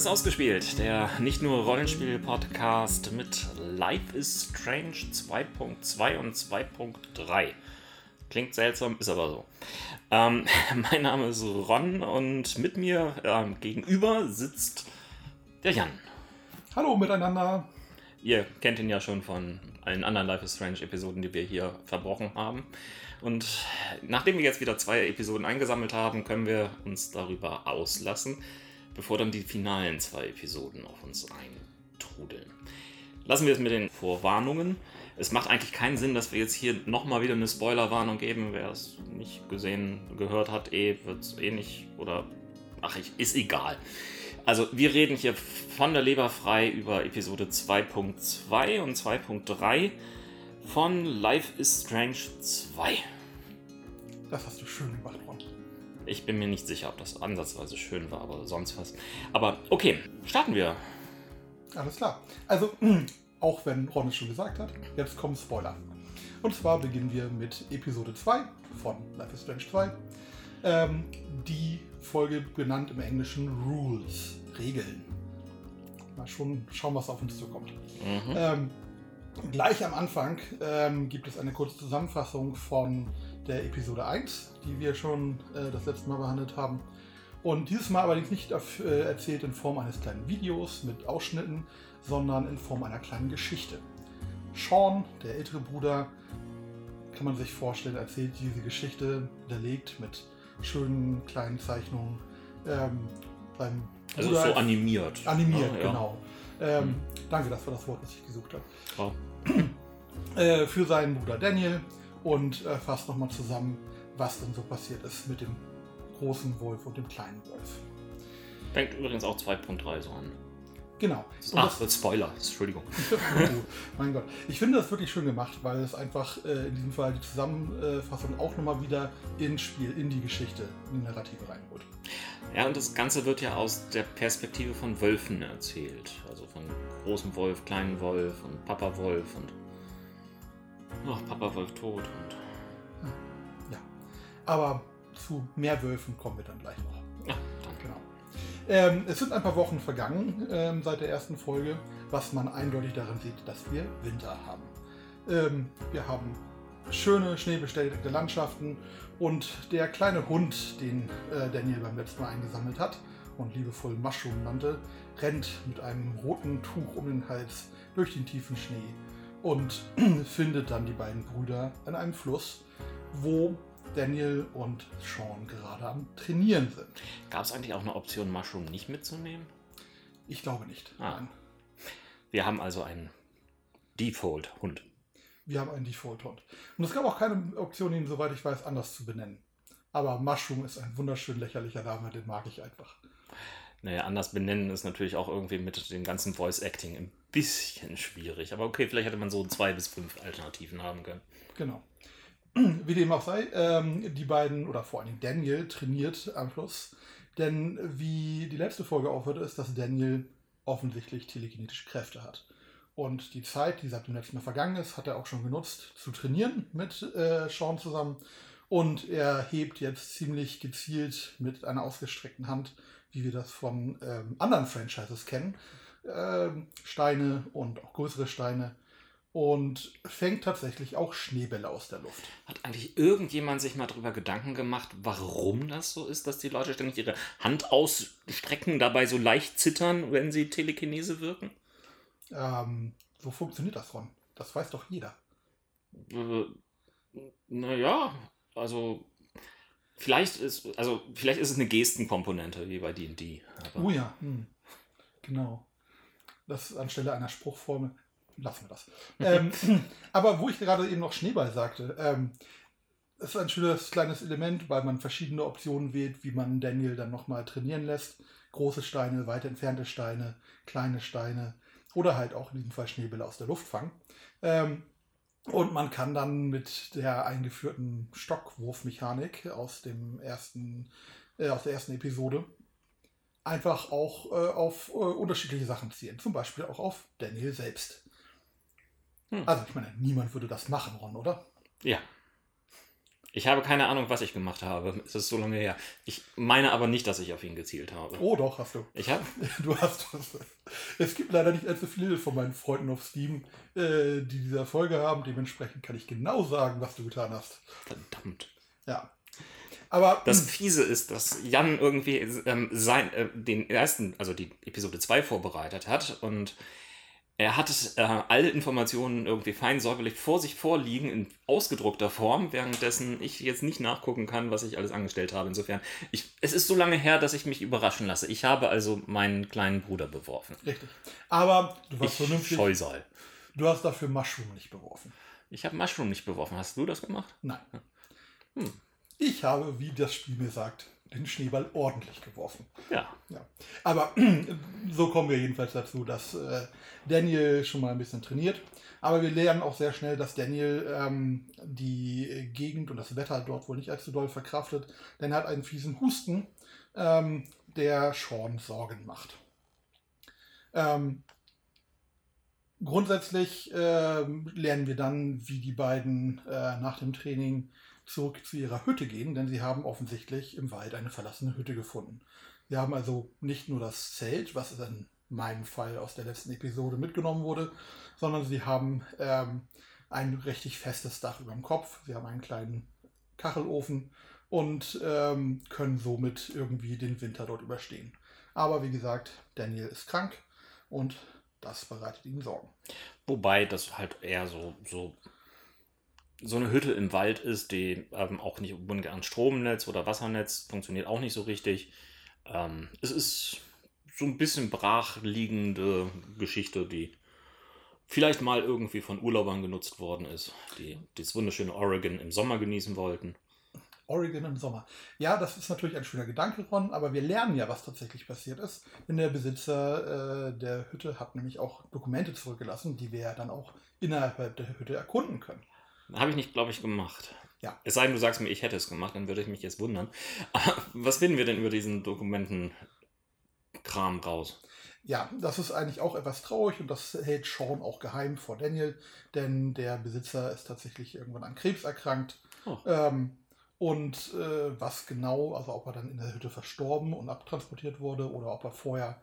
Ist ausgespielt, der nicht nur Rollenspiel-Podcast mit Life is Strange 2.2 und 2.3. Klingt seltsam, ist aber so. Ähm, mein Name ist Ron und mit mir ähm, gegenüber sitzt der Jan. Hallo miteinander. Ihr kennt ihn ja schon von allen anderen Life is Strange Episoden, die wir hier verbrochen haben. Und nachdem wir jetzt wieder zwei Episoden eingesammelt haben, können wir uns darüber auslassen, bevor dann die finalen zwei Episoden auf uns eintrudeln. Lassen wir es mit den Vorwarnungen. Es macht eigentlich keinen Sinn, dass wir jetzt hier nochmal wieder eine Spoilerwarnung geben. Wer es nicht gesehen, gehört hat, eh, wird es eh nicht. Oder, ach, ich, ist egal. Also, wir reden hier von der Leber frei über Episode 2.2 und 2.3 von Life is Strange 2. Das hast du schön gemacht. Ich bin mir nicht sicher, ob das ansatzweise schön war, aber sonst was. Aber okay, starten wir. Alles klar. Also, auch wenn Ron es schon gesagt hat, jetzt kommen Spoiler. Und zwar beginnen wir mit Episode 2 von Life is Strange 2. Ähm, die Folge genannt im Englischen Rules, Regeln. Mal schon schauen, was auf uns zukommt. Mhm. Ähm, gleich am Anfang ähm, gibt es eine kurze Zusammenfassung von der Episode 1, die wir schon äh, das letzte Mal behandelt haben. Und dieses Mal allerdings nicht äh, erzählt in Form eines kleinen Videos mit Ausschnitten, sondern in Form einer kleinen Geschichte. Sean, der ältere Bruder, kann man sich vorstellen, erzählt diese Geschichte, hinterlegt mit schönen kleinen Zeichnungen. Ähm, seinem Also Bruder- so animiert. Animiert, Ja, ja. genau. Ähm, Mhm. Danke, das war das Wort, das ich gesucht habe. Oh. Äh, für seinen Bruder Daniel und äh, fasst nochmal zusammen, was denn so passiert ist mit dem großen Wolf und dem kleinen Wolf. Fängt übrigens auch 2.3 so an. Genau. Und Ach, wird Spoiler, Entschuldigung. das, mein Gott. Ich finde das wirklich schön gemacht, weil es einfach äh, in diesem Fall die Zusammenfassung auch nochmal wieder ins Spiel, in die Geschichte, in die Narrative reinholt. Ja, und das Ganze wird ja aus der Perspektive von Wölfen erzählt. Also von großem Wolf, kleinen Wolf und Papa Wolf und. Ach, Papa Wolf tot und. Ja. Aber zu mehr Wölfen kommen wir dann gleich noch. Ja, danke. Genau. Ähm, es sind ein paar Wochen vergangen ähm, seit der ersten Folge, was man eindeutig daran sieht, dass wir Winter haben. Ähm, wir haben schöne, schneebestellte Landschaften und der kleine Hund, den äh, Daniel beim letzten Mal eingesammelt hat und liebevoll Mushroom nannte, rennt mit einem roten Tuch um den Hals durch den tiefen Schnee und findet dann die beiden Brüder an einem Fluss, wo Daniel und Sean gerade am Trainieren sind. Gab es eigentlich auch eine Option, Mushroom nicht mitzunehmen? Ich glaube nicht. Ah. Nein. Wir haben also einen Default-Hund. Wir haben einen Default-Hund. Und es gab auch keine Option, ihn, soweit ich weiß, anders zu benennen. Aber Mushroom ist ein wunderschön lächerlicher Name, den mag ich einfach. Naja, anders benennen ist natürlich auch irgendwie mit dem ganzen Voice-Acting ein bisschen schwierig. Aber okay, vielleicht hätte man so zwei bis fünf Alternativen haben können. Genau. Wie dem auch sei, ähm, die beiden, oder vor allem Daniel, trainiert am Schluss. Denn wie die letzte Folge aufhörte, ist, dass Daniel offensichtlich telekinetische Kräfte hat. Und die Zeit, die seit dem letzten Mal vergangen ist, hat er auch schon genutzt zu trainieren mit äh, Sean zusammen. Und er hebt jetzt ziemlich gezielt mit einer ausgestreckten Hand, wie wir das von ähm, anderen Franchises kennen, ähm, Steine und auch größere Steine und fängt tatsächlich auch Schneebälle aus der Luft. Hat eigentlich irgendjemand sich mal darüber Gedanken gemacht, warum das so ist, dass die Leute ständig ihre Hand ausstrecken, dabei so leicht zittern, wenn sie Telekinese wirken? Ähm, so funktioniert das, Ron. Das weiß doch jeder. Äh, naja, also vielleicht ist, also vielleicht ist es eine Gestenkomponente wie bei D&D. Oh ja, hm. genau. Das anstelle einer Spruchformel. Lassen wir das. ähm, aber wo ich gerade eben noch Schneeball sagte, ähm, ist ein schönes kleines Element, weil man verschiedene Optionen wählt, wie man Daniel dann nochmal trainieren lässt. Große Steine, weit entfernte Steine, kleine Steine oder halt auch in diesem Fall Schneebälle aus der Luft fangen. Ähm, und man kann dann mit der eingeführten Stockwurfmechanik aus dem ersten, äh, aus der ersten Episode einfach auch äh, auf äh, unterschiedliche Sachen zielen. Zum Beispiel auch auf Daniel selbst. Hm. Also ich meine, niemand würde das machen, Ron, oder? Ja. Ich habe keine Ahnung, was ich gemacht habe. Es ist so lange her. Ich meine aber nicht, dass ich auf ihn gezielt habe. Oh, doch, hast du. Ich habe? Du hast. Es gibt leider nicht allzu viele von meinen Freunden auf Steam, äh, die diese Erfolge haben. Dementsprechend kann ich genau sagen, was du getan hast. Verdammt. Ja. Aber Das Fiese ist, dass Jan irgendwie ähm, sein, äh, den ersten, also die Episode 2 vorbereitet hat und er hat äh, alle Informationen irgendwie fein säuberlich vor sich vorliegen in ausgedruckter Form, währenddessen ich jetzt nicht nachgucken kann, was ich alles angestellt habe. Insofern, ich, es ist so lange her, dass ich mich überraschen lasse. Ich habe also meinen kleinen Bruder beworfen. richtig. Aber du warst Ich vernünftig. Scheusal. Du hast dafür Mushroom nicht beworfen. Ich habe Mushroom nicht beworfen. Hast du das gemacht? Nein. Hm. Ich habe, wie das Spiel mir sagt, den Schneeball ordentlich geworfen. Ja. Ja. Aber so kommen wir jedenfalls dazu, dass äh, Daniel schon mal ein bisschen trainiert. Aber wir lernen auch sehr schnell, dass Daniel ähm, die Gegend und das Wetter dort wohl nicht allzu doll verkraftet, denn er hat einen fiesen Husten, ähm, der Sean Sorgen macht. Ähm, grundsätzlich ähm, lernen wir dann, wie die beiden äh, nach dem Training zurück zu ihrer Hütte gehen, denn sie haben offensichtlich im Wald eine verlassene Hütte gefunden. Sie haben also nicht nur das Zelt, was in meinem Fall aus der letzten Episode mitgenommen wurde, sondern sie haben ähm, ein richtig festes Dach über dem Kopf. Sie haben einen kleinen Kachelofen und ähm, können somit irgendwie den Winter dort überstehen. Aber wie gesagt, Daniel ist krank und das bereitet ihm Sorgen. Wobei das halt eher so, so, so eine Hütte im Wald ist, die ähm, auch nicht an Stromnetz oder Wassernetz funktioniert auch nicht so richtig. Ähm, es ist so ein bisschen brachliegende Geschichte, die vielleicht mal irgendwie von Urlaubern genutzt worden ist, die das wunderschöne Oregon im Sommer genießen wollten. Oregon im Sommer. Ja, das ist natürlich ein schöner Gedanke, Ron, aber wir lernen ja, was tatsächlich passiert ist. Denn der Besitzer äh, der Hütte hat nämlich auch Dokumente zurückgelassen, die wir ja dann auch innerhalb der Hütte erkunden können. Habe ich nicht, glaube ich, gemacht. Ja. Es sei denn, du sagst mir, ich hätte es gemacht, dann würde ich mich jetzt wundern. Aber was finden wir denn über diesen Dokumentenkram raus? Ja, das ist eigentlich auch etwas traurig und das hält Sean auch geheim vor Daniel, denn der Besitzer ist tatsächlich irgendwann an Krebs erkrankt. Oh. Ähm, und äh, was genau, also ob er dann in der Hütte verstorben und abtransportiert wurde oder ob er vorher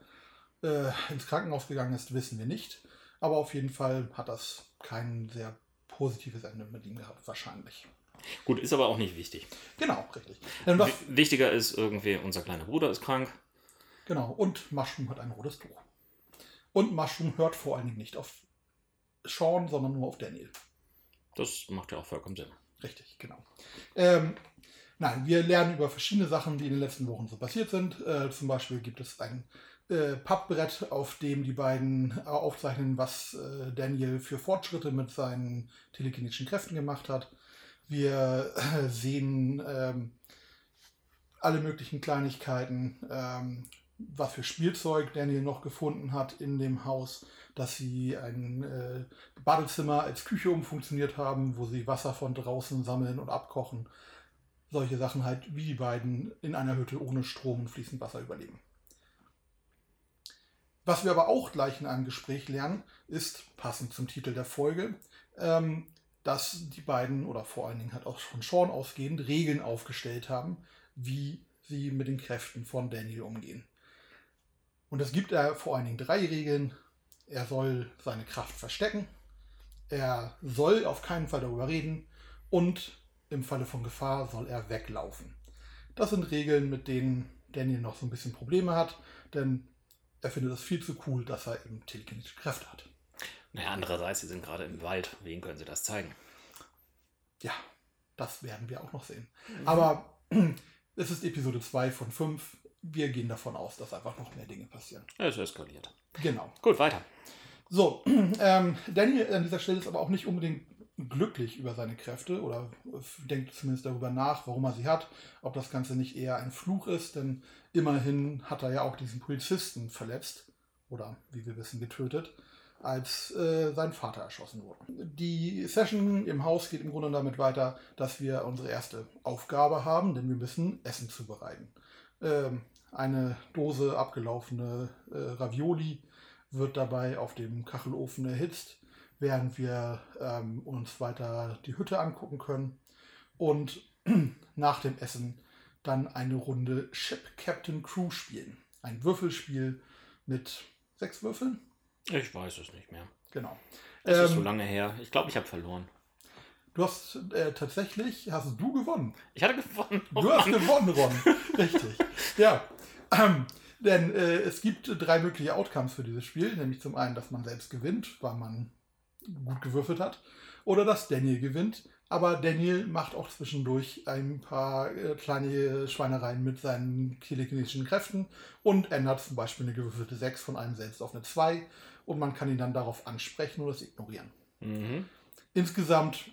äh, ins Krankenhaus gegangen ist, wissen wir nicht. Aber auf jeden Fall hat das kein sehr positives Ende mit ihm gehabt, wahrscheinlich. Gut, ist aber auch nicht wichtig. Genau, richtig. W- Wichtiger ist irgendwie, unser kleiner Bruder ist krank. genau, und Mushroom hat ein rotes Tuch. Und Mushroom hört vor allen Dingen nicht auf Sean, sondern nur auf Daniel. Das macht ja auch vollkommen Sinn. Richtig, genau. Ähm, nein, wir lernen über verschiedene Sachen, die in den letzten Wochen so passiert sind. Äh, zum Beispiel gibt es ein äh, Pappbrett, auf dem die beiden äh, aufzeichnen, was äh, Daniel für Fortschritte mit seinen telekinetischen Kräften gemacht hat. Wir äh, sehen ähm, alle möglichen Kleinigkeiten, ähm, was für Spielzeug Daniel noch gefunden hat in dem Haus, dass sie ein äh, Badezimmer als Küche umfunktioniert haben, wo sie Wasser von draußen sammeln und abkochen. Solche Sachen halt, wie die beiden in einer Hütte ohne Strom und fließend Wasser überleben. Was wir aber auch gleich in einem Gespräch lernen, ist, passend zum Titel der Folge, ähm, dass die beiden oder vor allen Dingen halt auch von Sean ausgehend Regeln aufgestellt haben, wie sie mit den Kräften von Daniel umgehen. Und es gibt da vor allen Dingen drei Regeln. Er soll seine Kraft verstecken, er soll auf keinen Fall darüber reden und im Falle von Gefahr soll er weglaufen. Das sind Regeln, mit denen Daniel noch so ein bisschen Probleme hat, denn er findet es viel zu cool, dass er eben telekinetische Kräfte hat. Naja, andererseits, sie sind gerade im Wald. Wen können sie das zeigen? Ja, das werden wir auch noch sehen. Aber es ist Episode 2 von 5. Wir gehen davon aus, dass einfach noch mehr Dinge passieren. Es eskaliert. Genau. Gut, weiter. So, ähm, Daniel an dieser Stelle ist aber auch nicht unbedingt glücklich über seine Kräfte oder denkt zumindest darüber nach, warum er sie hat, ob das Ganze nicht eher ein Fluch ist, denn immerhin hat er ja auch diesen Polizisten verletzt oder wie wir wissen getötet, als äh, sein Vater erschossen wurde. Die Session im Haus geht im Grunde damit weiter, dass wir unsere erste Aufgabe haben, denn wir müssen Essen zubereiten. Ähm, eine Dose abgelaufene äh, Ravioli wird dabei auf dem Kachelofen erhitzt, während wir ähm, uns weiter die Hütte angucken können. Und nach dem Essen dann eine Runde Ship Captain Crew spielen. Ein Würfelspiel mit sechs Würfeln. Ich weiß es nicht mehr. Genau. Es ist so Ähm, lange her. Ich glaube, ich habe verloren. Du hast äh, tatsächlich, hast du gewonnen. Ich hatte gewonnen. Du hast gewonnen, Ron. Richtig. Ja. Ähm, denn äh, es gibt drei mögliche Outcomes für dieses Spiel. Nämlich zum einen, dass man selbst gewinnt, weil man gut gewürfelt hat. Oder dass Daniel gewinnt. Aber Daniel macht auch zwischendurch ein paar äh, kleine Schweinereien mit seinen telekinetischen Kräften und ändert zum Beispiel eine gewürfelte 6 von einem selbst auf eine 2. Und man kann ihn dann darauf ansprechen oder es ignorieren. Mhm. Insgesamt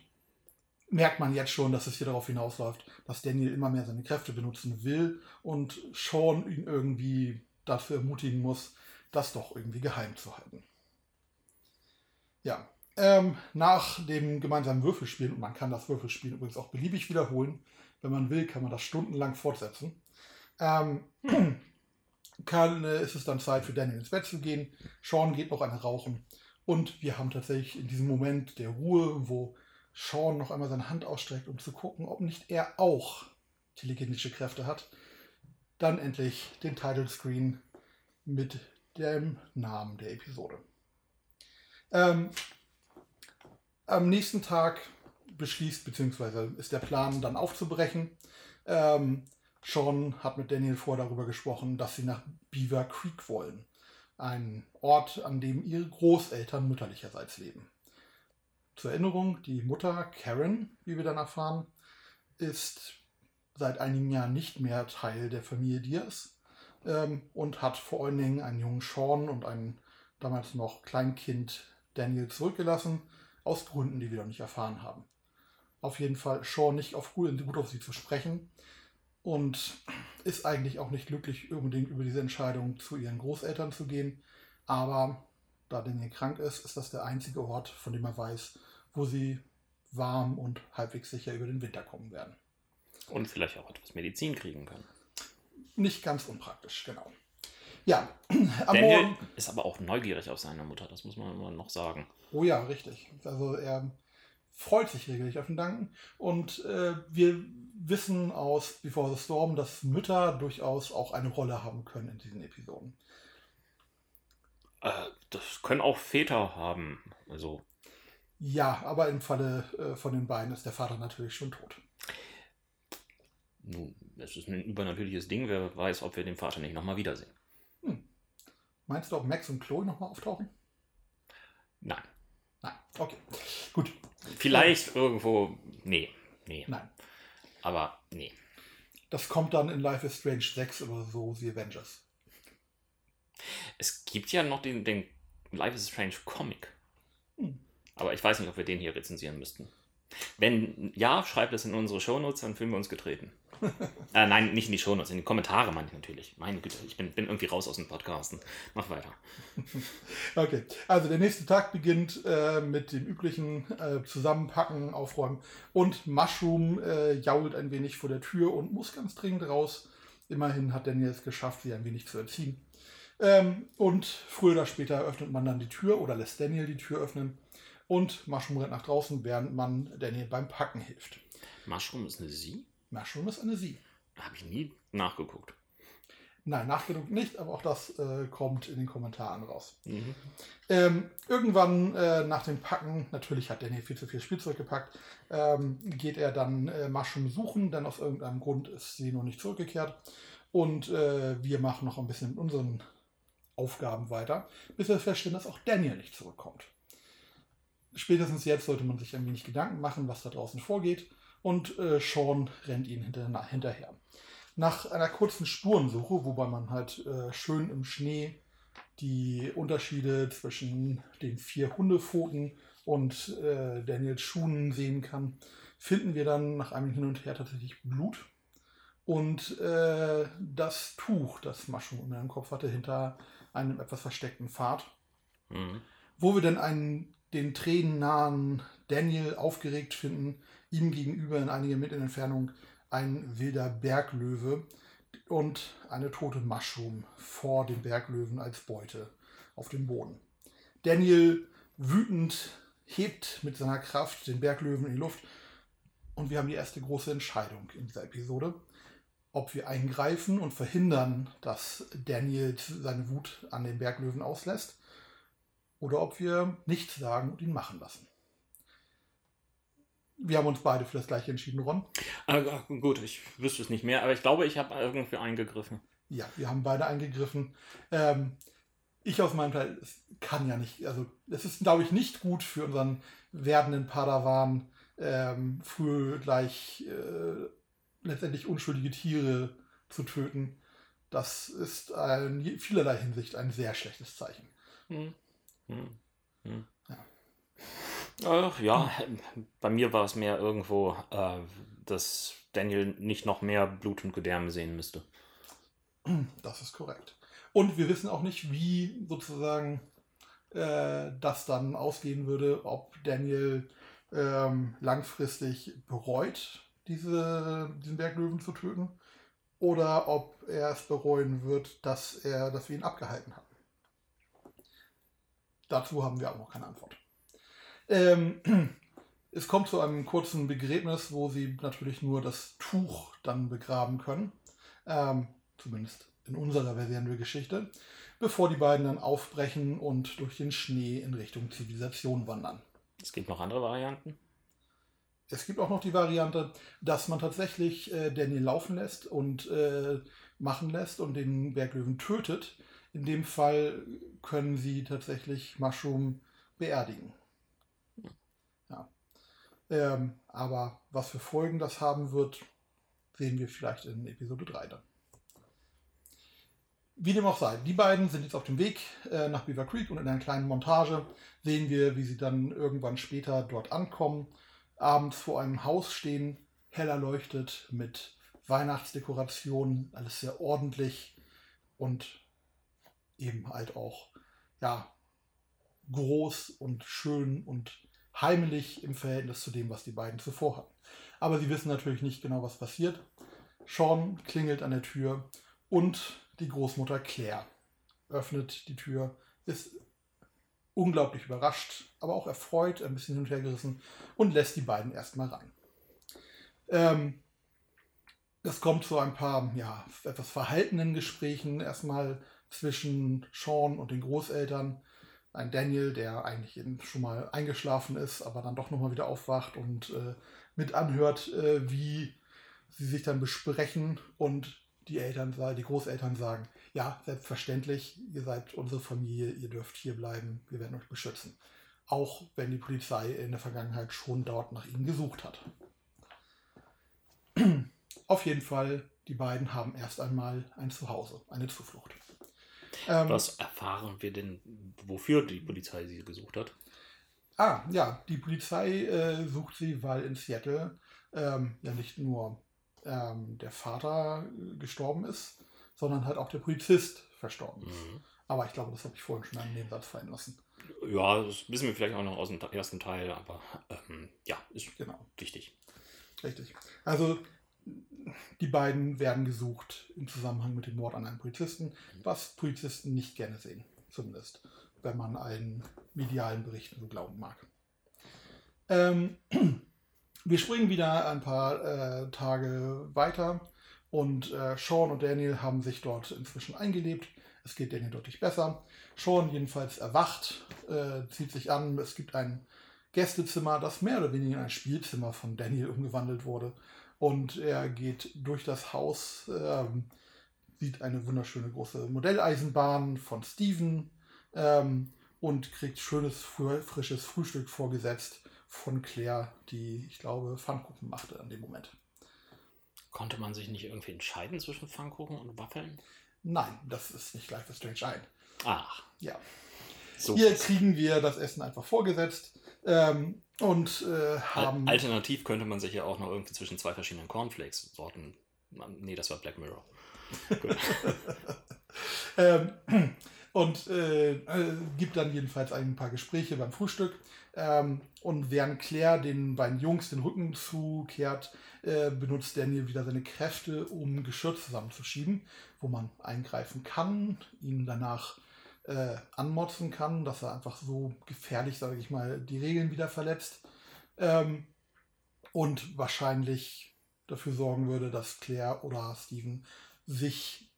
merkt man jetzt schon, dass es hier darauf hinausläuft, dass Daniel immer mehr seine Kräfte benutzen will und Sean ihn irgendwie dafür ermutigen muss, das doch irgendwie geheim zu halten. Ja, ähm, nach dem gemeinsamen Würfelspielen, und man kann das Würfelspielen übrigens auch beliebig wiederholen, wenn man will, kann man das stundenlang fortsetzen, ähm, kann, äh, ist es dann Zeit für Daniel ins Bett zu gehen. Sean geht noch eine rauchen. Und wir haben tatsächlich in diesem Moment der Ruhe, wo Sean noch einmal seine Hand ausstreckt, um zu gucken, ob nicht er auch telekinetische Kräfte hat, dann endlich den Title Screen mit dem Namen der Episode. Ähm, am nächsten Tag beschließt, beziehungsweise ist der Plan, dann aufzubrechen. Ähm, Sean hat mit Daniel vor darüber gesprochen, dass sie nach Beaver Creek wollen. Ein Ort, an dem ihre Großeltern mütterlicherseits leben. Zur Erinnerung, die Mutter Karen, wie wir dann erfahren, ist seit einigen Jahren nicht mehr Teil der Familie Diaz ähm, und hat vor allen Dingen einen jungen Sean und ein damals noch Kleinkind Daniel zurückgelassen, aus Gründen, die wir noch nicht erfahren haben. Auf jeden Fall Sean nicht auf gut, gut auf sie zu sprechen und ist eigentlich auch nicht glücklich unbedingt über diese Entscheidung, zu ihren Großeltern zu gehen. Aber da Daniel krank ist, ist das der einzige Ort, von dem er weiß, wo sie warm und halbwegs sicher über den Winter kommen werden. Und vielleicht auch etwas Medizin kriegen können. Nicht ganz unpraktisch, genau. Ja, am Daniel Morgen. ist aber auch neugierig auf seine Mutter, das muss man immer noch sagen. Oh ja, richtig. Also er freut sich regelmäßig auf den Danken. Und äh, wir wissen aus Before the Storm, dass Mütter durchaus auch eine Rolle haben können in diesen Episoden. Äh, das können auch Väter haben. Also, Ja, aber im Falle äh, von den beiden ist der Vater natürlich schon tot. nun, es ist ein übernatürliches Ding. Wer weiß, ob wir den Vater nicht nochmal wiedersehen. Meinst du, ob Max und Chloe nochmal auftauchen? Nein. Nein. Okay. Gut. Vielleicht irgendwo. Nee, nee. Nein. Aber nee. Das kommt dann in Life is Strange 6 oder so, The Avengers. Es gibt ja noch den, den Life is Strange Comic. Hm. Aber ich weiß nicht, ob wir den hier rezensieren müssten. Wenn ja, schreibt es in unsere Shownotes, dann fühlen wir uns getreten. äh, nein, nicht in die Shownotes, in die Kommentare meine ich natürlich. Meine Güte, ich bin, bin irgendwie raus aus dem Podcasten. Mach weiter. Okay, also der nächste Tag beginnt äh, mit dem üblichen äh, Zusammenpacken, Aufräumen und Mushroom äh, jault ein wenig vor der Tür und muss ganz dringend raus. Immerhin hat Daniel es geschafft, sie ein wenig zu erziehen. Ähm, und früher oder später öffnet man dann die Tür oder lässt Daniel die Tür öffnen und Mushroom rennt nach draußen, während man Daniel beim Packen hilft. Mushroom ist eine Sie? Mushroom ist eine Sie. Habe ich nie nachgeguckt. Nein, nachgedruckt nicht, aber auch das äh, kommt in den Kommentaren raus. Mhm. Ähm, irgendwann äh, nach dem Packen, natürlich hat Danny viel zu viel Spielzeug gepackt, ähm, geht er dann äh, Mushroom suchen, denn aus irgendeinem Grund ist sie noch nicht zurückgekehrt. Und äh, wir machen noch ein bisschen mit unseren Aufgaben weiter, bis wir feststellen, dass auch Daniel nicht zurückkommt. Spätestens jetzt sollte man sich ein wenig Gedanken machen, was da draußen vorgeht. Und äh, Sean rennt ihnen hinter, hinterher. Nach einer kurzen Spurensuche, wobei man halt äh, schön im Schnee die Unterschiede zwischen den vier Hundepfoten und äh, Daniels Schuhen sehen kann, finden wir dann nach einem Hin und Her tatsächlich Blut und äh, das Tuch, das Mushroom unter dem Kopf hatte, hinter einem etwas versteckten Pfad, Mhm. wo wir dann einen den tränennahen Daniel aufgeregt finden, ihm gegenüber in einige Meter Entfernung ein wilder Berglöwe und eine tote Mushroom vor dem Berglöwen als Beute auf dem Boden. Daniel wütend hebt mit seiner Kraft den Berglöwen in die Luft, und wir haben die erste große Entscheidung in dieser Episode. Ob wir eingreifen und verhindern, dass Daniel seine Wut an den Berglöwen auslässt, oder ob wir nichts sagen und ihn machen lassen. Wir haben uns beide für das gleiche entschieden, Ron. Äh, gut, ich wüsste es nicht mehr, aber ich glaube, ich habe irgendwie eingegriffen. Ja, wir haben beide eingegriffen. Ähm, ich aus meinem Teil, es kann ja nicht, also es ist, glaube ich, nicht gut für unseren werdenden Padawan, ähm, früh gleich äh, letztendlich unschuldige Tiere zu töten. Das ist in vielerlei Hinsicht ein sehr schlechtes Zeichen. Hm. Hm. Hm. Ja. Äh, ja, bei mir war es mehr irgendwo, äh, dass Daniel nicht noch mehr Blut und Gedärme sehen müsste. Das ist korrekt. Und wir wissen auch nicht, wie sozusagen äh, das dann ausgehen würde, ob Daniel ähm, langfristig bereut, diese, diesen Berglöwen zu töten, oder ob er es bereuen wird, dass, er, dass wir ihn abgehalten haben. Dazu haben wir auch noch keine Antwort. Ähm, es kommt zu einem kurzen Begräbnis, wo sie natürlich nur das Tuch dann begraben können. Ähm, zumindest in unserer Version der Geschichte, bevor die beiden dann aufbrechen und durch den Schnee in Richtung Zivilisation wandern. Es gibt noch andere Varianten. Es gibt auch noch die Variante, dass man tatsächlich äh, Daniel laufen lässt und äh, machen lässt und den Berglöwen tötet. In dem Fall können sie tatsächlich Mushroom beerdigen. Ja. Ähm, aber was für Folgen das haben wird, sehen wir vielleicht in Episode 3 dann. Wie dem auch sei, die beiden sind jetzt auf dem Weg äh, nach Beaver Creek und in einer kleinen Montage sehen wir, wie sie dann irgendwann später dort ankommen, abends vor einem Haus stehen, hell erleuchtet mit Weihnachtsdekorationen, alles sehr ordentlich und eben halt auch ja groß und schön und heimlich im Verhältnis zu dem, was die beiden zuvor hatten. Aber sie wissen natürlich nicht genau, was passiert. Sean klingelt an der Tür und die Großmutter Claire öffnet die Tür, ist unglaublich überrascht, aber auch erfreut, ein bisschen hin und her gerissen und lässt die beiden erstmal rein. Ähm, es kommt zu ein paar ja, etwas verhaltenen Gesprächen erstmal zwischen Sean und den Großeltern. Ein Daniel, der eigentlich schon mal eingeschlafen ist, aber dann doch nochmal wieder aufwacht und äh, mit anhört, äh, wie sie sich dann besprechen und die Eltern, die Großeltern sagen, ja, selbstverständlich, ihr seid unsere Familie, ihr dürft hier bleiben, wir werden euch beschützen. Auch wenn die Polizei in der Vergangenheit schon dort nach ihnen gesucht hat. Auf jeden Fall, die beiden haben erst einmal ein Zuhause, eine Zuflucht. Ähm, Was erfahren wir denn, wofür die Polizei sie gesucht hat? Ah, ja, die Polizei äh, sucht sie, weil in Seattle ähm, ja nicht nur ähm, der Vater äh, gestorben ist, sondern halt auch der Polizist verstorben ist. Mhm. Aber ich glaube, das habe ich vorhin schon einen Nebensatz fallen lassen. Ja, das wissen wir vielleicht auch noch aus dem ersten Teil, aber ähm, ja, ist genau. wichtig. Richtig. Also die beiden werden gesucht im Zusammenhang mit dem Mord an einem Polizisten, was Polizisten nicht gerne sehen, zumindest, wenn man allen medialen Berichten so glauben mag. Ähm, wir springen wieder ein paar äh, Tage weiter und äh, Sean und Daniel haben sich dort inzwischen eingelebt. Es geht Daniel deutlich besser. Sean jedenfalls erwacht, äh, zieht sich an. Es gibt ein Gästezimmer, das mehr oder weniger in ein Spielzimmer von Daniel umgewandelt wurde. Und er geht durch das Haus, ähm, sieht eine wunderschöne große Modelleisenbahn von Steven ähm, und kriegt schönes, frisches Frühstück vorgesetzt von Claire, die, ich glaube, Pfannkuchen machte an dem Moment. Konnte man sich nicht irgendwie entscheiden zwischen Pfannkuchen und Waffeln? Nein, das ist nicht gleich für Strange ein. Ach. Ja. So Hier kriegen wir das Essen einfach vorgesetzt ähm, und äh, haben. Alternativ könnte man sich ja auch noch irgendwie zwischen zwei verschiedenen Cornflakes-Sorten. Nee, das war Black Mirror. ähm, und äh, äh, gibt dann jedenfalls ein paar Gespräche beim Frühstück. Ähm, und während Claire den beiden Jungs den Rücken zukehrt, äh, benutzt Daniel wieder seine Kräfte, um Geschirr zusammenzuschieben, wo man eingreifen kann, ihn danach äh, anmotzen kann, dass er einfach so gefährlich, sage ich mal, die Regeln wieder verletzt. Ähm, und wahrscheinlich dafür sorgen würde, dass Claire oder Steven sich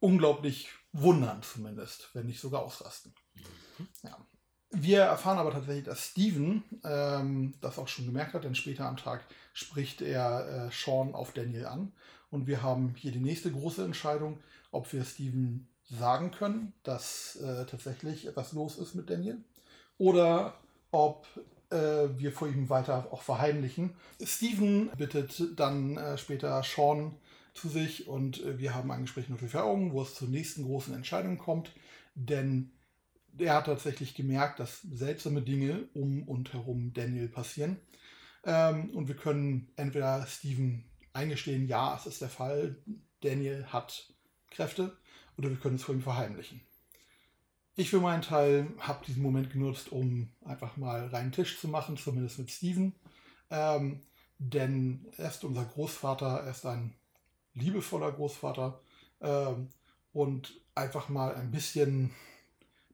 unglaublich wundern, zumindest, wenn nicht sogar ausrasten. Mhm. Ja. Wir erfahren aber tatsächlich, dass Steven ähm, das auch schon gemerkt hat, denn später am Tag spricht er äh, Sean auf Daniel an. Und wir haben hier die nächste große Entscheidung, ob wir Steven sagen können, dass äh, tatsächlich etwas los ist mit Daniel oder ob äh, wir vor ihm weiter auch verheimlichen. Steven bittet dann äh, später Sean zu sich und äh, wir haben ein Gespräch nur für Augen, wo es zur nächsten großen Entscheidung kommt, denn er hat tatsächlich gemerkt, dass seltsame Dinge um und herum Daniel passieren. Ähm, und wir können entweder Steven eingestehen, ja, es ist der Fall, Daniel hat Kräfte, oder wir können es vor ihm verheimlichen. Ich für meinen Teil habe diesen Moment genutzt, um einfach mal reinen Tisch zu machen, zumindest mit Steven. Ähm, denn er ist unser Großvater, er ist ein liebevoller Großvater ähm, und einfach mal ein bisschen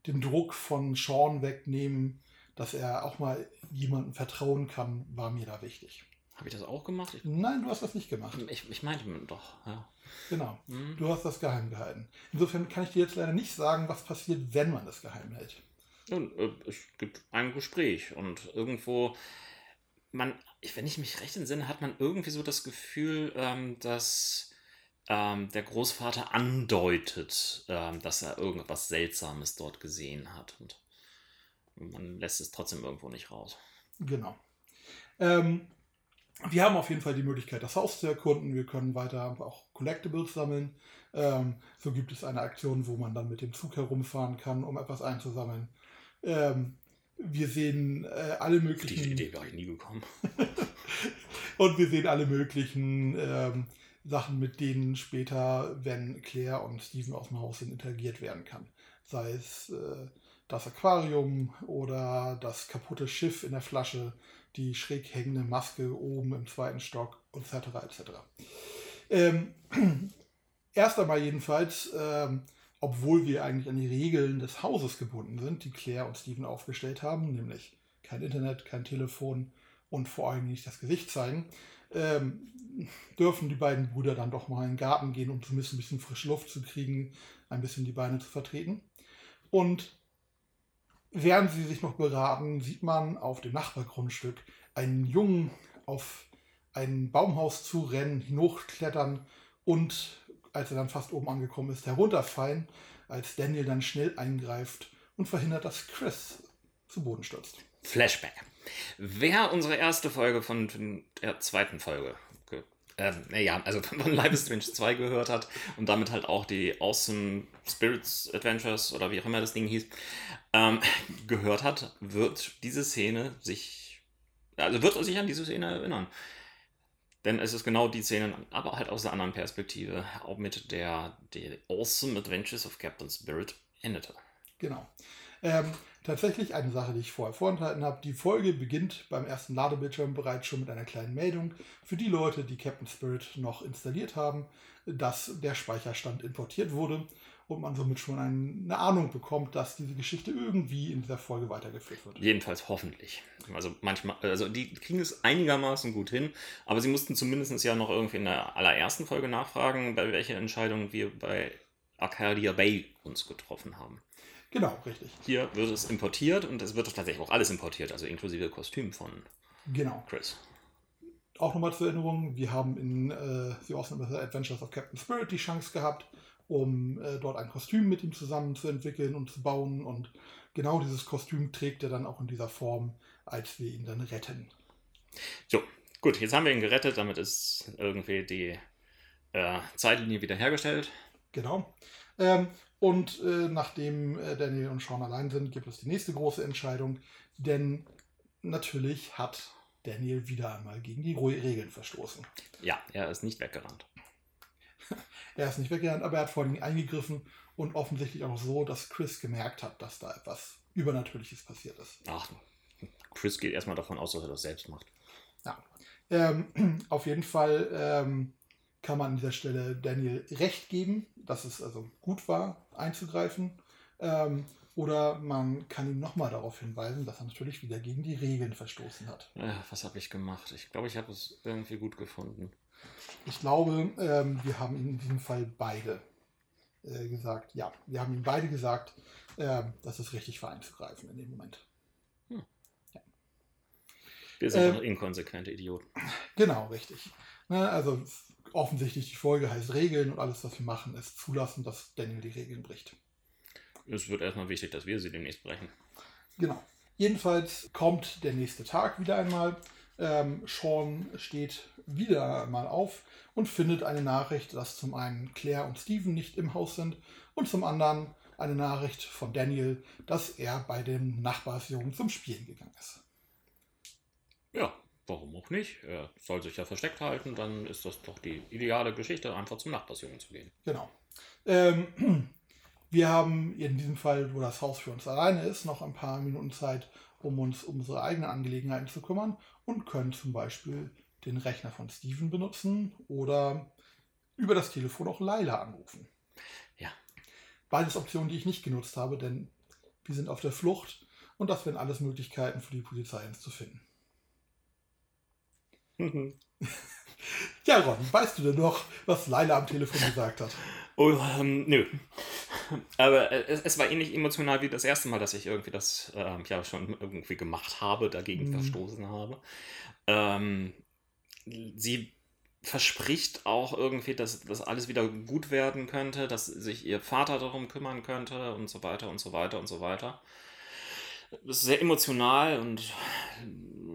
den Druck von Sean wegnehmen, dass er auch mal jemandem vertrauen kann, war mir da wichtig. Habe ich das auch gemacht? Ich, Nein, du hast das nicht gemacht. Ich, ich meinte doch, ja. Genau. Mhm. Du hast das geheim gehalten. Insofern kann ich dir jetzt leider nicht sagen, was passiert, wenn man das geheim hält. Nun, äh, es gibt ein Gespräch und irgendwo, man, wenn ich mich recht entsinne, hat man irgendwie so das Gefühl, ähm, dass ähm, der Großvater andeutet, ähm, dass er irgendwas Seltsames dort gesehen hat. Und man lässt es trotzdem irgendwo nicht raus. Genau. Ähm, wir haben auf jeden Fall die Möglichkeit, das Haus zu erkunden. Wir können weiter auch Collectibles sammeln. Ähm, so gibt es eine Aktion, wo man dann mit dem Zug herumfahren kann, um etwas einzusammeln. Ähm, wir sehen äh, alle möglichen. Die Idee war ich nie gekommen. und wir sehen alle möglichen ähm, Sachen, mit denen später, wenn Claire und Steven aus dem Haus sind, interagiert werden kann. Sei es äh, das Aquarium oder das kaputte Schiff in der Flasche, die schräg hängende Maske oben im zweiten Stock etc. etc. Ähm, erst einmal jedenfalls, ähm, obwohl wir eigentlich an die Regeln des Hauses gebunden sind, die Claire und Steven aufgestellt haben, nämlich kein Internet, kein Telefon und vor allem nicht das Gesicht zeigen, ähm, dürfen die beiden Brüder dann doch mal in den Garten gehen, um zumindest ein bisschen frische Luft zu kriegen, ein bisschen die Beine zu vertreten. Und während sie sich noch beraten, sieht man auf dem Nachbargrundstück einen Jungen auf ein Baumhaus zu rennen, hochklettern und, als er dann fast oben angekommen ist, herunterfallen, als Daniel dann schnell eingreift und verhindert, dass Chris zu Boden stürzt. Flashback. Wer unsere erste Folge von der zweiten Folge, äh, naja, also von Life is Strange 2 gehört hat und damit halt auch die Awesome Spirits Adventures oder wie auch immer das Ding hieß, ähm, gehört hat, wird diese Szene sich, also wird sich an diese Szene erinnern. Denn es ist genau die Szene, aber halt aus einer anderen Perspektive, auch mit der die Awesome Adventures of Captain Spirit endete. Genau. Ähm, tatsächlich eine Sache, die ich vorher vorenthalten habe. Die Folge beginnt beim ersten Ladebildschirm bereits schon mit einer kleinen Meldung für die Leute, die Captain Spirit noch installiert haben, dass der Speicherstand importiert wurde und man somit schon eine Ahnung bekommt, dass diese Geschichte irgendwie in dieser Folge weitergeführt wird. Jedenfalls hoffentlich. Also manchmal, also die kriegen es einigermaßen gut hin, aber sie mussten zumindest ja noch irgendwie in der allerersten Folge nachfragen, bei welcher Entscheidung wir bei Arcadia Bay uns getroffen haben. Genau, richtig. Hier wird es importiert und es wird tatsächlich auch alles importiert, also inklusive Kostüm von genau. Chris. Auch nochmal zur Erinnerung, wir haben in äh, The Awesome Adventures of Captain Spirit die Chance gehabt, um äh, dort ein Kostüm mit ihm zusammen zu entwickeln und zu bauen. Und genau dieses Kostüm trägt er dann auch in dieser Form, als wir ihn dann retten. So, gut, jetzt haben wir ihn gerettet, damit ist irgendwie die äh, Zeitlinie wiederhergestellt. Genau. Ähm, und äh, nachdem äh, Daniel und Sean allein sind, gibt es die nächste große Entscheidung. Denn natürlich hat Daniel wieder einmal gegen die Regeln verstoßen. Ja, er ist nicht weggerannt. er ist nicht weggerannt, aber er hat vor allem eingegriffen und offensichtlich auch so, dass Chris gemerkt hat, dass da etwas Übernatürliches passiert ist. Ach, Chris geht erstmal davon aus, dass er das selbst macht. Ja. Ähm, auf jeden Fall ähm, kann man an dieser Stelle Daniel recht geben, dass es also gut war, einzugreifen. Ähm, oder man kann ihn nochmal darauf hinweisen, dass er natürlich wieder gegen die Regeln verstoßen hat. Ja, was habe ich gemacht? Ich glaube, ich habe es irgendwie gut gefunden. Ich glaube, ähm, wir haben in diesem Fall beide äh, gesagt, ja, wir haben ihm beide gesagt, äh, dass es richtig war einzugreifen in dem Moment. Hm. Ja. Wir sind ähm, inkonsequente Idioten. Genau, richtig. Ne, also offensichtlich die Folge heißt Regeln und alles, was wir machen, ist zulassen, dass Daniel die Regeln bricht es wird erstmal wichtig, dass wir sie demnächst brechen. Genau. Jedenfalls kommt der nächste Tag wieder einmal. Ähm, Sean steht wieder mal auf und findet eine Nachricht, dass zum einen Claire und Steven nicht im Haus sind und zum anderen eine Nachricht von Daniel, dass er bei dem Nachbarsjungen zum Spielen gegangen ist. Ja, warum auch nicht? Er soll sich ja versteckt halten, dann ist das doch die ideale Geschichte, einfach zum Nachbarsjungen zu gehen. Genau. Ähm, wir haben in diesem Fall, wo das Haus für uns alleine ist, noch ein paar Minuten Zeit, um uns um unsere eigenen Angelegenheiten zu kümmern und können zum Beispiel den Rechner von Steven benutzen oder über das Telefon auch Laila anrufen. Ja. Beides Optionen, die ich nicht genutzt habe, denn wir sind auf der Flucht und das wären alles Möglichkeiten für die Polizei uns zu finden. Mhm. ja, Ron, weißt du denn noch, was Laila am Telefon gesagt hat? Oh, ähm, nö. Aber äh, es, es, war ähnlich emotional wie das erste Mal, dass ich irgendwie das ähm, ja schon irgendwie gemacht habe, dagegen mhm. verstoßen habe. Ähm, sie verspricht auch irgendwie, dass das alles wieder gut werden könnte, dass sich ihr Vater darum kümmern könnte und so weiter und so weiter und so weiter. Das ist sehr emotional und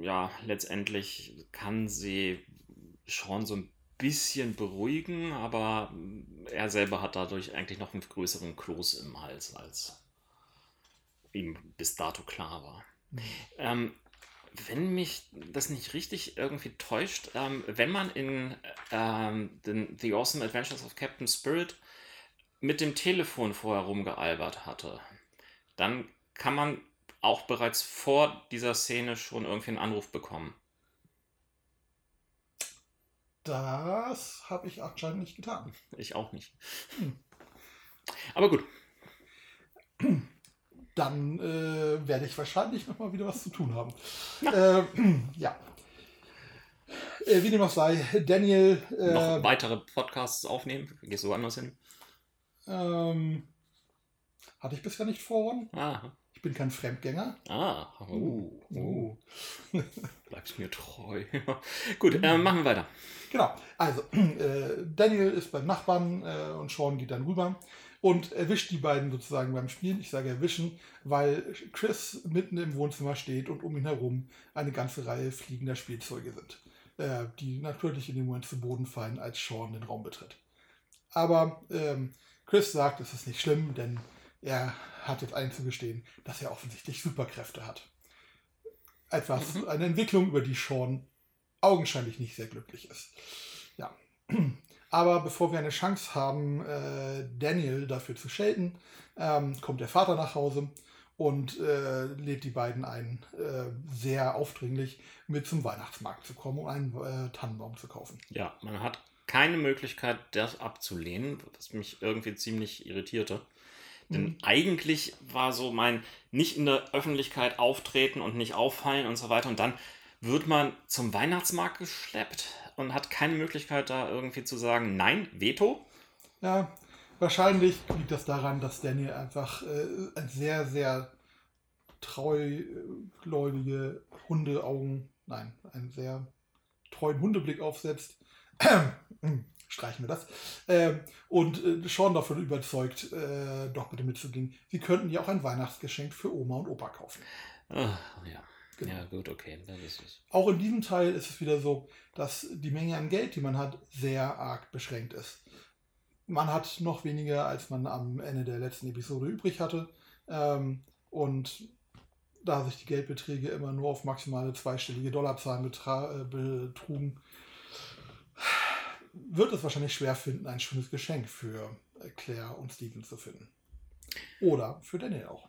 ja, letztendlich kann sie schon so ein bisschen beruhigen, aber er selber hat dadurch eigentlich noch einen größeren Kloß im Hals, als ihm bis dato klar war. Mhm. Ähm, wenn mich das nicht richtig irgendwie täuscht, ähm, wenn man in ähm, den The Awesome Adventures of Captain Spirit mit dem Telefon vorher rumgealbert hatte, dann kann man auch bereits vor dieser Szene schon irgendwie einen Anruf bekommen. Das habe ich anscheinend nicht getan. Ich auch nicht. Hm. Aber gut. Dann äh, werde ich wahrscheinlich noch mal wieder was zu tun haben. Äh, ja. Äh, wie dem auch sei, Daniel. Äh, noch weitere Podcasts aufnehmen? Gehst du woanders hin? Ähm, hatte ich bisher nicht vor. Ah bin kein Fremdgänger. Ah, uh, uh. uh. Bleibst mir treu. Gut, äh, machen wir weiter. Genau, also äh, Daniel ist beim Nachbarn äh, und Sean geht dann rüber und erwischt die beiden sozusagen beim Spielen. Ich sage erwischen, weil Chris mitten im Wohnzimmer steht und um ihn herum eine ganze Reihe fliegender Spielzeuge sind, äh, die natürlich in dem Moment zu Boden fallen, als Sean den Raum betritt. Aber ähm, Chris sagt, es ist nicht schlimm, denn er hat jetzt einzugestehen, dass er offensichtlich Superkräfte hat. Etwas, mhm. eine Entwicklung, über die Sean augenscheinlich nicht sehr glücklich ist. Ja. Aber bevor wir eine Chance haben, äh, Daniel dafür zu schelten, ähm, kommt der Vater nach Hause und äh, lädt die beiden ein, äh, sehr aufdringlich mit zum Weihnachtsmarkt zu kommen, um einen äh, Tannenbaum zu kaufen. Ja, man hat keine Möglichkeit, das abzulehnen, was mich irgendwie ziemlich irritierte. Denn mhm. eigentlich war so mein nicht in der Öffentlichkeit auftreten und nicht auffallen und so weiter. Und dann wird man zum Weihnachtsmarkt geschleppt und hat keine Möglichkeit, da irgendwie zu sagen, nein, Veto. Ja, wahrscheinlich liegt das daran, dass Daniel einfach äh, ein sehr, sehr treugläubige Hundeaugen, nein, einen sehr treuen Hundeblick aufsetzt. streichen wir das. Ähm, und äh, Sean davon überzeugt, äh, doch bitte mitzugehen. Sie könnten ja auch ein Weihnachtsgeschenk für Oma und Opa kaufen. Ach, ja. Genau. Ja, gut, okay, dann ist es. Auch in diesem Teil ist es wieder so, dass die Menge an Geld, die man hat, sehr arg beschränkt ist. Man hat noch weniger, als man am Ende der letzten Episode übrig hatte. Ähm, und da sich die Geldbeträge immer nur auf maximale zweistellige Dollarzahlen äh, betrugen, wird es wahrscheinlich schwer finden, ein schönes Geschenk für Claire und Steven zu finden. Oder für Daniel auch.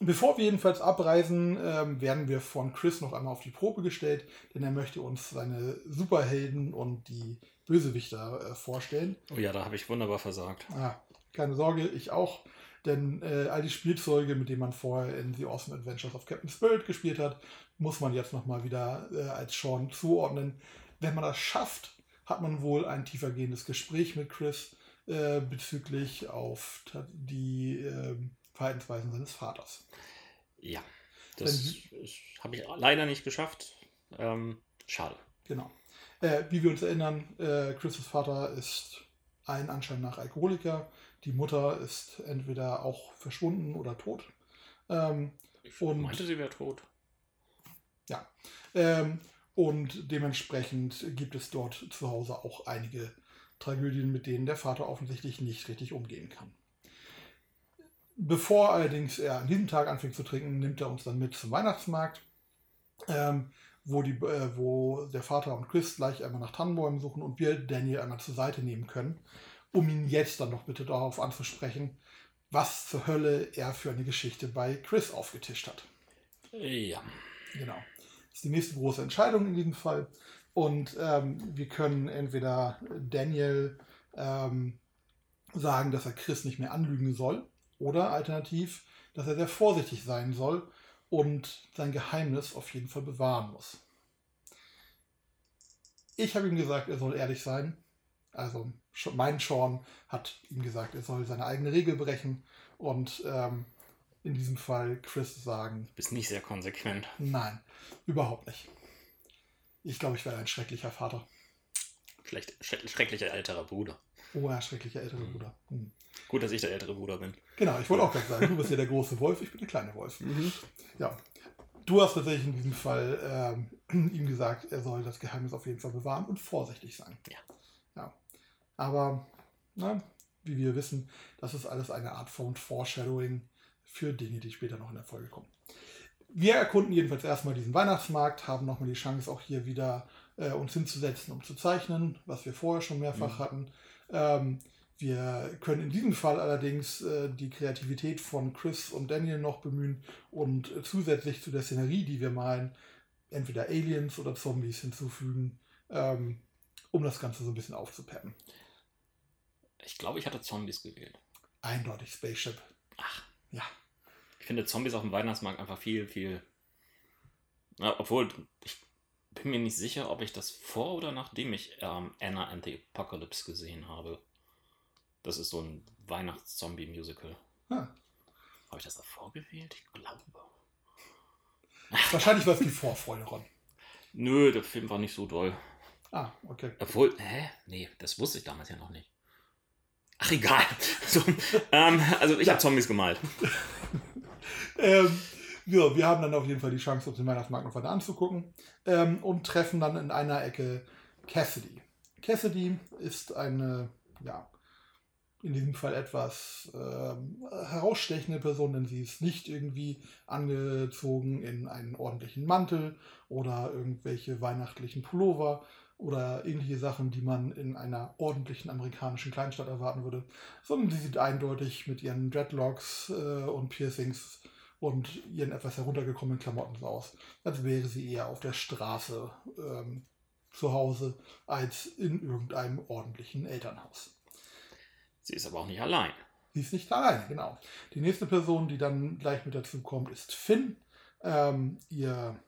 Bevor wir jedenfalls abreisen, ähm, werden wir von Chris noch einmal auf die Probe gestellt, denn er möchte uns seine Superhelden und die Bösewichter äh, vorstellen. Oh ja, da habe ich wunderbar versagt. Ah, keine Sorge, ich auch. Denn äh, all die Spielzeuge, mit denen man vorher in The Awesome Adventures of Captain Spirit gespielt hat, muss man jetzt nochmal wieder äh, als Sean zuordnen. Wenn man das schafft, hat man wohl ein tiefergehendes Gespräch mit Chris äh, bezüglich auf die ähm, Verhaltensweisen seines Vaters. Ja, das habe ich leider nicht geschafft. Ähm, schade. Genau. Äh, wie wir uns erinnern, äh, Chris' Vater ist ein Anschein nach Alkoholiker. Die Mutter ist entweder auch verschwunden oder tot. Ähm, ich und, meinte, sie wäre tot. Ja. Ähm, und dementsprechend gibt es dort zu Hause auch einige Tragödien, mit denen der Vater offensichtlich nicht richtig umgehen kann. Bevor allerdings er an diesem Tag anfängt zu trinken, nimmt er uns dann mit zum Weihnachtsmarkt, ähm, wo, die, äh, wo der Vater und Chris gleich einmal nach Tannenbäumen suchen und wir Daniel einmal zur Seite nehmen können, um ihn jetzt dann noch bitte darauf anzusprechen, was zur Hölle er für eine Geschichte bei Chris aufgetischt hat. Ja. Genau. Ist die nächste große Entscheidung in diesem Fall. Und ähm, wir können entweder Daniel ähm, sagen, dass er Chris nicht mehr anlügen soll oder alternativ, dass er sehr vorsichtig sein soll und sein Geheimnis auf jeden Fall bewahren muss. Ich habe ihm gesagt, er soll ehrlich sein. Also mein Sean hat ihm gesagt, er soll seine eigene Regel brechen und ähm, in diesem Fall Chris sagen. Du bist nicht sehr konsequent. Nein, überhaupt nicht. Ich glaube, ich wäre ein schrecklicher Vater. Schlecht, schrecklicher älterer Bruder. Oh ja, schrecklicher älterer Bruder. Hm. Gut, dass ich der ältere Bruder bin. Genau, ich wollte auch gerade sagen, du bist ja der große Wolf, ich bin der kleine Wolf. Mhm. Ja. Du hast tatsächlich in diesem Fall ähm, ihm gesagt, er soll das Geheimnis auf jeden Fall bewahren und vorsichtig sein. Ja. ja. Aber, na, wie wir wissen, das ist alles eine Art von Foreshadowing für Dinge, die später noch in der Folge kommen. Wir erkunden jedenfalls erstmal diesen Weihnachtsmarkt, haben nochmal die Chance, auch hier wieder äh, uns hinzusetzen, um zu zeichnen, was wir vorher schon mehrfach mhm. hatten. Ähm, wir können in diesem Fall allerdings äh, die Kreativität von Chris und Daniel noch bemühen und äh, zusätzlich zu der Szenerie, die wir malen, entweder Aliens oder Zombies hinzufügen, ähm, um das Ganze so ein bisschen aufzupeppen. Ich glaube, ich hatte Zombies gewählt. Eindeutig Spaceship. Ach. Ja. Ich finde Zombies auf dem Weihnachtsmarkt einfach viel, viel. Ja, obwohl, ich bin mir nicht sicher, ob ich das vor oder nachdem ich ähm, Anna and the Apocalypse gesehen habe. Das ist so ein Weihnachts-Zombie-Musical. Ah. Habe ich das davor gewählt? Ich glaube. Wahrscheinlich war es die Vorfreude, Ron. Nö, der Film war nicht so doll. Ah, okay. Obwohl, hä? Nee, das wusste ich damals ja noch nicht. Ach, egal. So, ähm, also, ich ja. habe Zombies gemalt. ähm, ja, wir haben dann auf jeden Fall die Chance, uns den Weihnachtsmarkt noch weiter anzugucken ähm, und treffen dann in einer Ecke Cassidy. Cassidy ist eine, ja, in diesem Fall etwas ähm, herausstechende Person, denn sie ist nicht irgendwie angezogen in einen ordentlichen Mantel oder irgendwelche weihnachtlichen Pullover oder ähnliche Sachen, die man in einer ordentlichen amerikanischen Kleinstadt erwarten würde, sondern sie sieht eindeutig mit ihren Dreadlocks äh, und Piercings und ihren etwas heruntergekommenen Klamotten so aus, als wäre sie eher auf der Straße ähm, zu Hause als in irgendeinem ordentlichen Elternhaus. Sie ist aber auch nicht allein. Sie ist nicht allein, genau. Die nächste Person, die dann gleich mit dazu kommt, ist Finn, ähm, ihr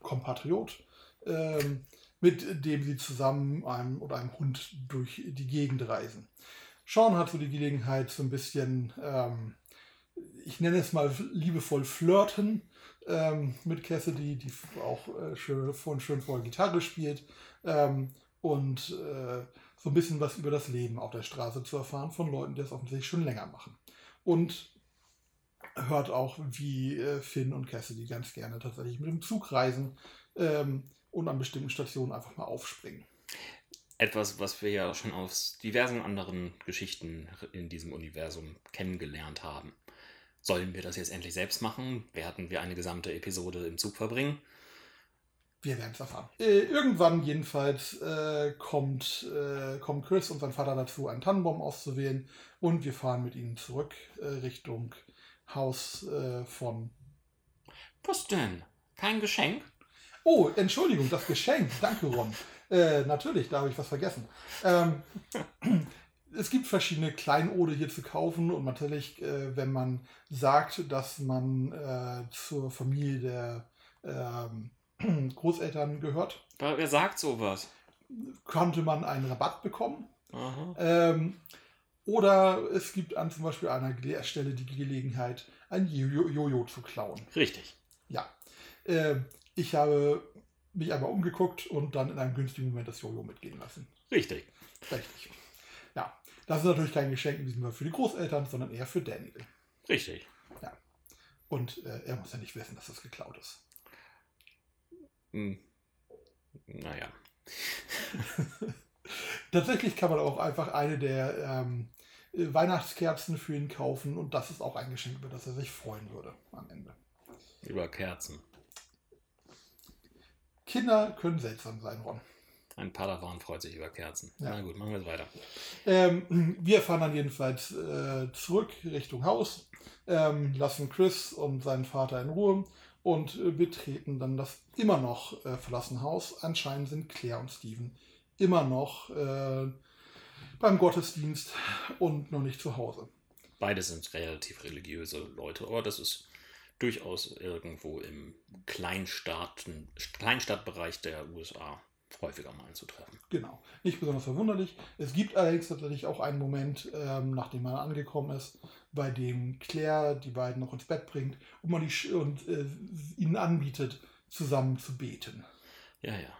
Kompatriot, ähm, mit dem sie zusammen einem oder einem Hund durch die Gegend reisen. Sean hat so die Gelegenheit, so ein bisschen, ähm, ich nenne es mal liebevoll flirten ähm, mit Cassidy, die auch äh, schön, von schön vor Gitarre spielt. Ähm, und äh, so ein bisschen was über das Leben auf der Straße zu erfahren von Leuten, die das offensichtlich schon länger machen. Und hört auch, wie äh, Finn und Cassidy ganz gerne tatsächlich mit dem Zug reisen ähm, und an bestimmten Stationen einfach mal aufspringen. Etwas, was wir ja schon aus diversen anderen Geschichten in diesem Universum kennengelernt haben. Sollen wir das jetzt endlich selbst machen? Werden wir eine gesamte Episode im Zug verbringen? Wir werden es erfahren. Äh, irgendwann jedenfalls äh, kommt, äh, kommen Chris und sein Vater dazu, einen Tannenbaum auszuwählen und wir fahren mit ihnen zurück äh, Richtung Haus äh, von. Was denn? Kein Geschenk? Oh, Entschuldigung, das Geschenk. Danke, Ron. Äh, natürlich, da habe ich was vergessen. Ähm, es gibt verschiedene Kleinode hier zu kaufen und natürlich, äh, wenn man sagt, dass man äh, zur Familie der ähm, Großeltern gehört. Wer sagt sowas? Konnte man einen Rabatt bekommen. Ähm, oder es gibt an zum Beispiel an einer Stelle die Gelegenheit, ein Jojo zu klauen. Richtig. Ja. Ähm, ich habe mich einmal umgeguckt und dann in einem günstigen Moment das Jojo mitgehen lassen. Richtig. Richtig. Ja. Das ist natürlich kein Geschenk in diesem Fall für die Großeltern, sondern eher für Daniel. Richtig. Ja. Und äh, er muss ja nicht wissen, dass das geklaut ist. Hm. Naja. Tatsächlich kann man auch einfach eine der ähm, Weihnachtskerzen für ihn kaufen und das ist auch ein Geschenk, über das er sich freuen würde am Ende. Über Kerzen. Kinder können seltsam sein, Ron. Ein Padawan freut sich über Kerzen. Ja. Na gut, machen wir es weiter. Ähm, wir fahren dann jedenfalls äh, zurück Richtung Haus, ähm, lassen Chris und seinen Vater in Ruhe und äh, betreten dann das immer noch äh, verlassene Haus. Anscheinend sind Claire und Steven immer noch äh, beim Gottesdienst und noch nicht zu Hause. Beide sind relativ religiöse Leute, aber das ist durchaus irgendwo im Kleinstaaten, Kleinstadtbereich der USA häufiger mal anzutreffen. Genau, nicht besonders verwunderlich. Es gibt allerdings tatsächlich auch einen Moment, ähm, nachdem man angekommen ist, bei dem Claire die beiden noch ins Bett bringt und man die und äh, ihnen anbietet, zusammen zu beten. Ja, ja.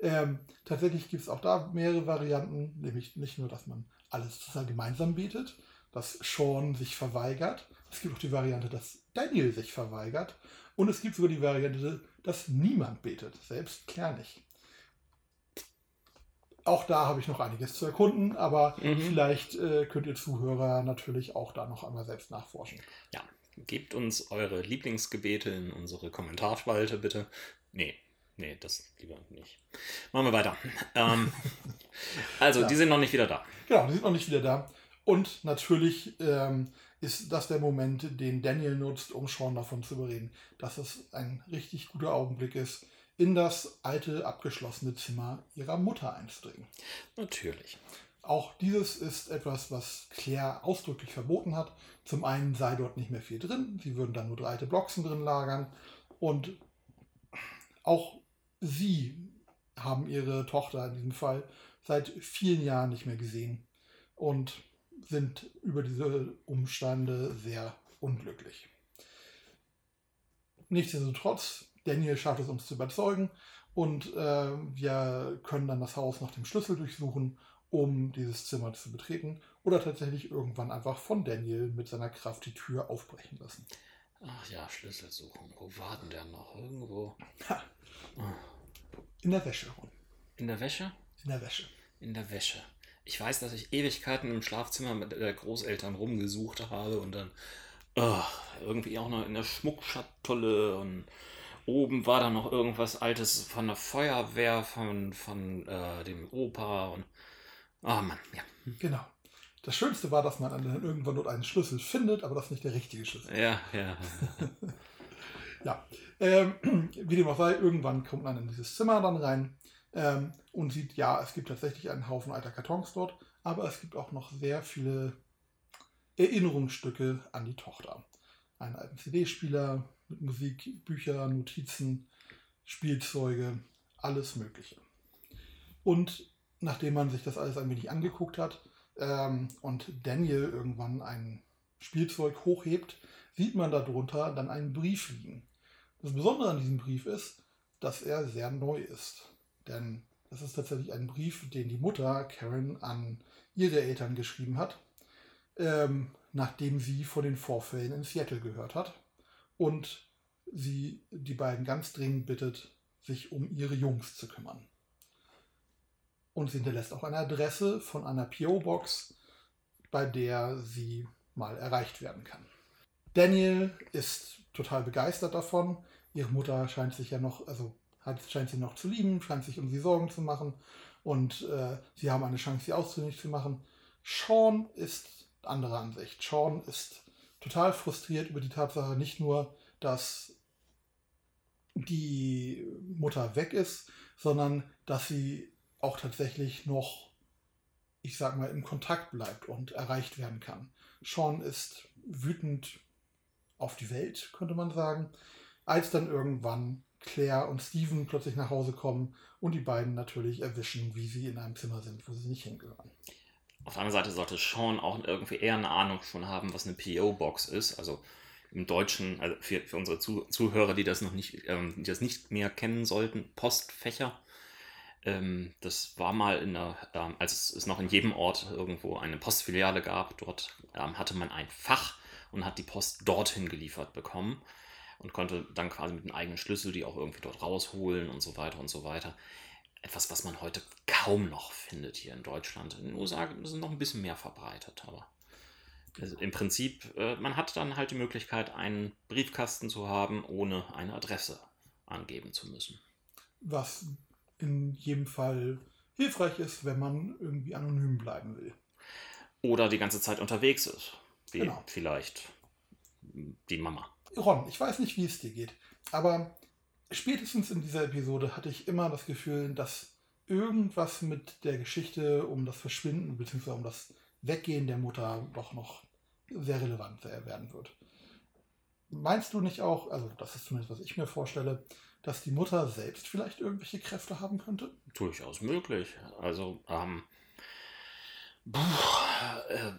Ähm, tatsächlich gibt es auch da mehrere Varianten, nämlich nicht nur, dass man alles zusammen gemeinsam betet, dass Sean sich verweigert. Es gibt auch die Variante, dass Daniel sich verweigert. Und es gibt sogar die Variante, dass niemand betet, selbst Claire nicht. Auch da habe ich noch einiges zu erkunden, aber Mhm. vielleicht äh, könnt ihr Zuhörer natürlich auch da noch einmal selbst nachforschen. Ja, gebt uns eure Lieblingsgebete in unsere Kommentarspalte, bitte. Nee, nee, das lieber nicht. Machen wir weiter. Ähm, also, Ja. die sind noch nicht wieder da. Genau, die sind noch nicht wieder da. Und natürlich ähm, ist das der Moment, den Daniel nutzt, um Sean davon zu überreden, dass es ein richtig guter Augenblick ist, in das alte, abgeschlossene Zimmer ihrer Mutter einzudringen. Natürlich. Auch dieses ist etwas, was Claire ausdrücklich verboten hat. Zum einen sei dort nicht mehr viel drin, sie würden dann nur drei alte Blocksen drin lagern. Und auch sie haben ihre Tochter in diesem Fall seit vielen Jahren nicht mehr gesehen und sind über diese Umstände sehr unglücklich. Nichtsdestotrotz, Daniel schafft es uns zu überzeugen und äh, wir können dann das Haus nach dem Schlüssel durchsuchen, um dieses Zimmer zu betreten oder tatsächlich irgendwann einfach von Daniel mit seiner Kraft die Tür aufbrechen lassen. Ach ja, Schlüsselsuchen. Wo war denn der noch? Irgendwo. Ha. Ah. In der Wäsche. In der Wäsche? In der Wäsche. In der Wäsche. Ich weiß, dass ich Ewigkeiten im Schlafzimmer mit der Großeltern rumgesucht habe und dann ah, irgendwie auch noch in der Schmuckschatulle und oben war da noch irgendwas Altes von der Feuerwehr, von, von äh, dem Opa und. Ah Mann, ja. Genau. Das Schönste war, dass man dann irgendwann dort einen Schlüssel findet, aber das nicht der richtige Schlüssel. Ja, ja. Ja, ähm, wie dem auch sei, irgendwann kommt man in dieses Zimmer dann rein ähm, und sieht, ja, es gibt tatsächlich einen Haufen alter Kartons dort, aber es gibt auch noch sehr viele Erinnerungsstücke an die Tochter. Einen alten CD-Spieler mit Musik, Bücher, Notizen, Spielzeuge, alles Mögliche. Und nachdem man sich das alles ein wenig angeguckt hat ähm, und Daniel irgendwann ein Spielzeug hochhebt, sieht man darunter dann einen Brief liegen. Das Besondere an diesem Brief ist, dass er sehr neu ist. Denn das ist tatsächlich ein Brief, den die Mutter Karen an ihre Eltern geschrieben hat, ähm, nachdem sie von den Vorfällen in Seattle gehört hat und sie die beiden ganz dringend bittet, sich um ihre Jungs zu kümmern. Und sie hinterlässt auch eine Adresse von einer PO-Box, bei der sie mal erreicht werden kann. Daniel ist total begeistert davon. Ihre Mutter scheint sich ja noch, also hat, scheint sie noch zu lieben, scheint sich um sie Sorgen zu machen und äh, sie haben eine Chance, sie ausfindig zu machen. Sean ist anderer Ansicht. Sean ist total frustriert über die Tatsache, nicht nur, dass die Mutter weg ist, sondern dass sie auch tatsächlich noch ich sag mal, im Kontakt bleibt und erreicht werden kann. Sean ist wütend auf die Welt, könnte man sagen, als dann irgendwann Claire und Steven plötzlich nach Hause kommen und die beiden natürlich erwischen, wie sie in einem Zimmer sind, wo sie nicht hingehören. Auf der anderen Seite sollte Sean auch irgendwie eher eine Ahnung schon haben, was eine PO-Box ist. Also im Deutschen, also für, für unsere Zu Zuhörer, die das noch nicht, ähm, die das nicht mehr kennen sollten, Postfächer. Ähm, das war mal in der, ähm, als es noch in jedem Ort irgendwo eine Postfiliale gab, dort ähm, hatte man ein Fach und hat die Post dorthin geliefert bekommen und konnte dann quasi mit einem eigenen Schlüssel die auch irgendwie dort rausholen und so weiter und so weiter. Etwas, was man heute kaum noch findet hier in Deutschland. In den USA ist es noch ein bisschen mehr verbreitet, aber also im Prinzip, äh, man hat dann halt die Möglichkeit, einen Briefkasten zu haben, ohne eine Adresse angeben zu müssen. Was in jedem Fall hilfreich ist, wenn man irgendwie anonym bleiben will. Oder die ganze Zeit unterwegs ist. Wie genau. vielleicht die Mama. Ron, ich weiß nicht, wie es dir geht, aber spätestens in dieser Episode hatte ich immer das Gefühl, dass irgendwas mit der Geschichte um das Verschwinden bzw. um das Weggehen der Mutter doch noch sehr relevant werden wird. Meinst du nicht auch, also das ist zumindest, was ich mir vorstelle, dass die Mutter selbst vielleicht irgendwelche Kräfte haben könnte? Durchaus möglich. Also, ähm, äh,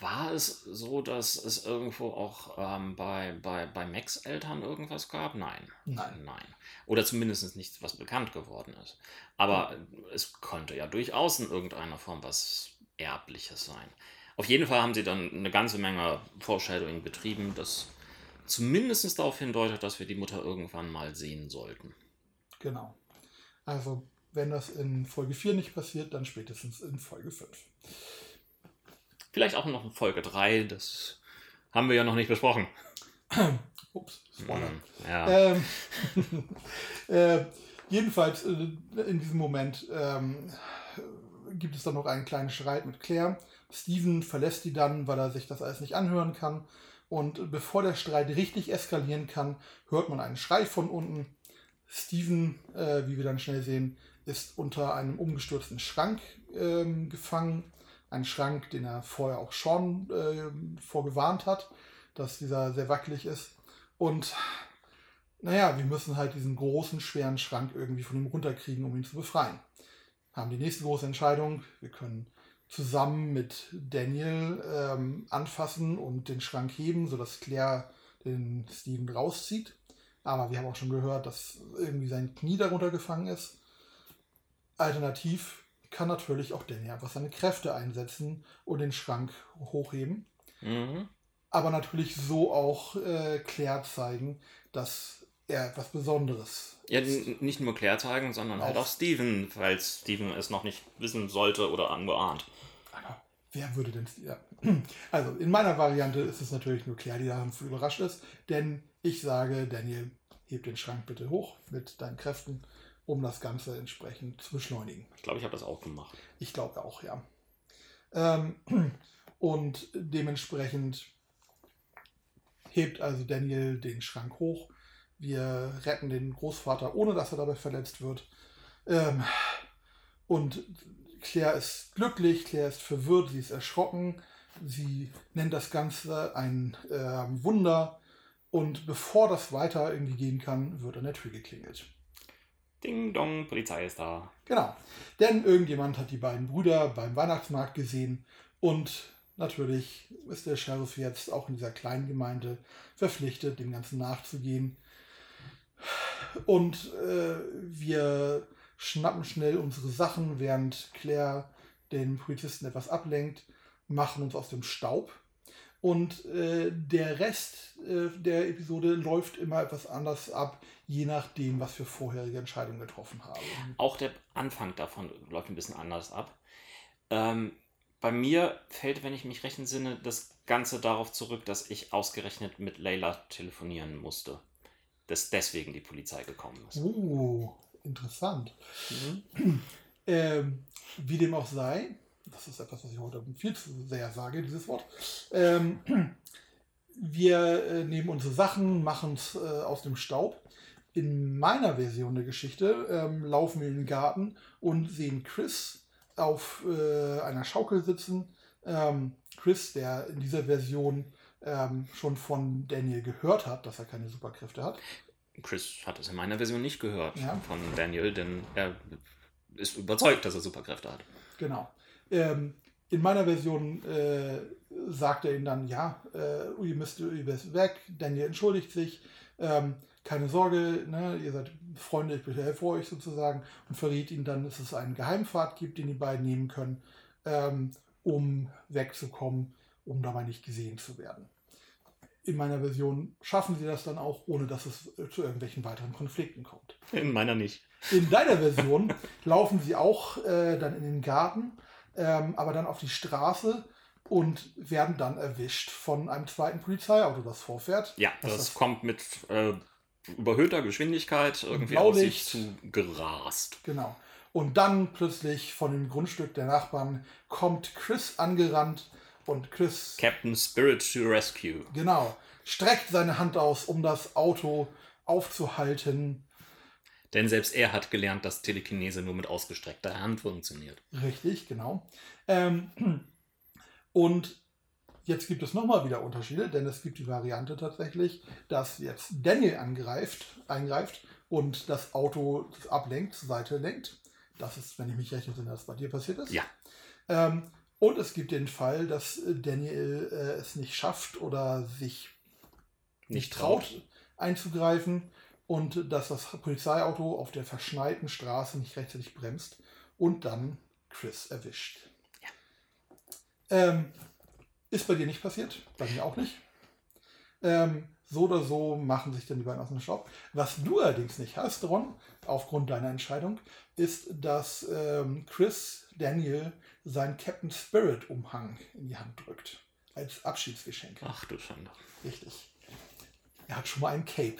war es so, dass es irgendwo auch ähm, bei, bei, bei Max Eltern irgendwas gab? Nein. Nein. Nein. Oder zumindest nichts, was bekannt geworden ist. Aber es könnte ja durchaus in irgendeiner Form was Erbliches sein. Auf jeden Fall haben sie dann eine ganze Menge Foreshadowing betrieben, das zumindest darauf hindeutet, dass wir die Mutter irgendwann mal sehen sollten. Genau. Also wenn das in Folge 4 nicht passiert, dann spätestens in Folge 5. Vielleicht auch noch in Folge 3, das haben wir ja noch nicht besprochen. Ups, Spoiler. Mm, ja. Ähm, äh, jedenfalls, äh, in diesem Moment ähm, gibt es dann noch einen kleinen Streit mit Claire. Steven verlässt die dann, weil er sich das alles nicht anhören kann. Und bevor der Streit richtig eskalieren kann, hört man einen Schrei von unten. Steven, äh, wie wir dann schnell sehen, ist unter einem umgestürzten Schrank ähm, gefangen. Ein Schrank, den er vorher auch schon äh, vorgewarnt hat, dass dieser sehr wackelig ist. Und naja, wir müssen halt diesen großen, schweren Schrank irgendwie von ihm runterkriegen, um ihn zu befreien. Haben die nächste große Entscheidung. Wir können zusammen mit Daniel ähm, anfassen und den Schrank heben, sodass Claire den Steven rauszieht. Aber wir haben auch schon gehört, dass irgendwie sein Knie darunter gefangen ist. Alternativ kann natürlich auch Danny einfach seine Kräfte einsetzen und den Schrank hochheben. Mhm. Aber natürlich so auch äh, Claire zeigen, dass er etwas Besonderes Ja, nicht nur Claire zeigen, sondern halt auch, halt auch Steven, falls Steven es noch nicht wissen sollte oder angeahnt. Wer würde denn. Ja. Also in meiner Variante ist es natürlich nur Claire, die daran überrascht ist, denn ich sage, Daniel, heb den Schrank bitte hoch mit deinen Kräften um das Ganze entsprechend zu beschleunigen. Ich glaube, ich habe das auch gemacht. Ich glaube auch, ja. Ähm, und dementsprechend hebt also Daniel den Schrank hoch. Wir retten den Großvater, ohne dass er dabei verletzt wird. Ähm, und Claire ist glücklich, Claire ist verwirrt, sie ist erschrocken. Sie nennt das Ganze ein äh, Wunder. Und bevor das weiter irgendwie gehen kann, wird an der Tür geklingelt. Ding dong, Polizei ist da. Genau. Denn irgendjemand hat die beiden Brüder beim Weihnachtsmarkt gesehen und natürlich ist der Sheriff jetzt auch in dieser kleinen Gemeinde verpflichtet, dem Ganzen nachzugehen. Und äh, wir schnappen schnell unsere Sachen, während Claire den Polizisten etwas ablenkt, machen uns aus dem Staub und äh, der Rest äh, der Episode läuft immer etwas anders ab, je nachdem, was wir vorherige Entscheidungen getroffen haben. Auch der Anfang davon läuft ein bisschen anders ab. Ähm, bei mir fällt, wenn ich mich recht entsinne, das Ganze darauf zurück, dass ich ausgerechnet mit Leila telefonieren musste. Dass deswegen die Polizei gekommen ist. Oh, interessant. Mhm. Ähm, wie dem auch sei, das ist etwas, was ich heute viel zu sehr sage, dieses Wort. Ähm, wir äh, nehmen unsere Sachen, machen es äh, aus dem Staub. In meiner Version der Geschichte ähm, laufen wir in den Garten und sehen Chris auf äh, einer Schaukel sitzen. Ähm, Chris, der in dieser Version ähm, schon von Daniel gehört hat, dass er keine Superkräfte hat. Chris hat es in meiner Version nicht gehört Ja. von Daniel, denn er ist überzeugt, dass er Superkräfte hat. Genau. Ähm, in meiner Version äh, sagt er ihm dann, ja, äh, ihr müsst, ihr weg, Daniel entschuldigt sich, ähm, keine Sorge, ne, ihr seid Freunde, ich helfe euch sozusagen und verriet ihm dann, dass es einen Geheimpfad gibt, den die beiden nehmen können, ähm, um wegzukommen, um dabei nicht gesehen zu werden. In meiner Version schaffen sie das dann auch, ohne dass es äh, zu irgendwelchen weiteren Konflikten kommt. In meiner nicht. In deiner Version laufen sie auch äh, dann in den Garten, ähm, aber dann auf die Straße und werden dann erwischt von einem zweiten Polizeiauto, das vorfährt. Ja, das das- kommt mit äh, überhöhter Geschwindigkeit irgendwie auf sich zu gerast. Genau. Und dann plötzlich von dem Grundstück der Nachbarn kommt Chris angerannt und Chris, Captain Spirit to Rescue. genau, streckt seine Hand aus, um das Auto aufzuhalten. Denn selbst er hat gelernt, dass Telekinese nur mit ausgestreckter Hand funktioniert. Richtig, genau. Ähm, und jetzt gibt es nochmal wieder Unterschiede, denn es gibt die Variante tatsächlich, dass jetzt Daniel angreift, eingreift und das Auto ablenkt, zur Seite lenkt. Das ist, wenn ich mich recht entsinne, was bei dir passiert ist. Ja. Ähm, und es gibt den Fall, dass Daniel äh, es nicht schafft oder sich nicht traut, einzugreifen und dass das Polizeiauto auf der verschneiten Straße nicht rechtzeitig bremst und dann Chris erwischt. Ähm, ist bei dir nicht passiert, bei mir auch nicht. Ähm, so oder so machen sich dann die beiden aus dem Staub. Was du allerdings nicht hast, Ron, aufgrund deiner Entscheidung, ist, dass ähm, Chris Daniel seinen Captain Spirit Umhang in die Hand drückt. Als Abschiedsgeschenk. Ach du Schande. Richtig. Er hat schon mal ein Cape.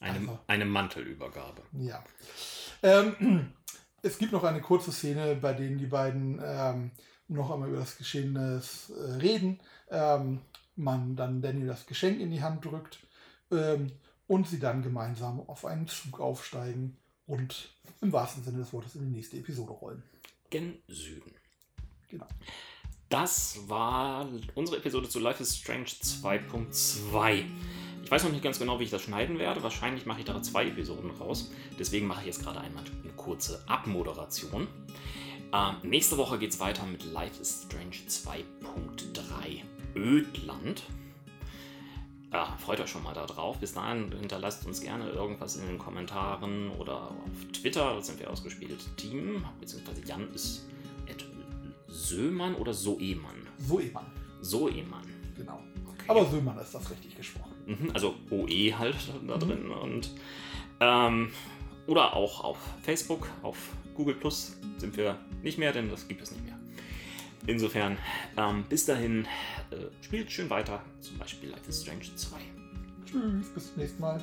Eine, eine Mantelübergabe. Ja. Ähm, es gibt noch eine kurze Szene, bei denen die beiden ähm, noch einmal über das Geschehene äh, reden. Ähm, man dann Danny das Geschenk in die Hand drückt ähm, und sie dann gemeinsam auf einen Zug aufsteigen und im wahrsten Sinne des Wortes in die nächste Episode rollen. Gen Süden. Genau. Das war unsere Episode zu Life is Strange 2.2. Ich weiß noch nicht ganz genau, wie ich das schneiden werde. Wahrscheinlich mache ich da zwei Episoden raus. Deswegen mache ich jetzt gerade einmal eine kurze Abmoderation. Ähm, nächste Woche geht es weiter mit Life is Strange 2.3 Ödland. Ja, freut euch schon mal darauf. Bis dahin hinterlasst uns gerne irgendwas in den Kommentaren oder auf Twitter. Da sind wir ausgespielt Team. Beziehungsweise Jan ist at Sömann oder Soemann? So Eman, Soemann. genau. Okay. Aber Sömann ist das richtig gesprochen. Mhm, also OE halt da Mhm. drin. Und, ähm, oder auch auf Facebook, auf Google Plus sind wir nicht mehr, denn das gibt es nicht mehr. Insofern, ähm, bis dahin, äh, spielt schön weiter, zum Beispiel Life is Strange 2. Tschüss, bis zum nächsten Mal.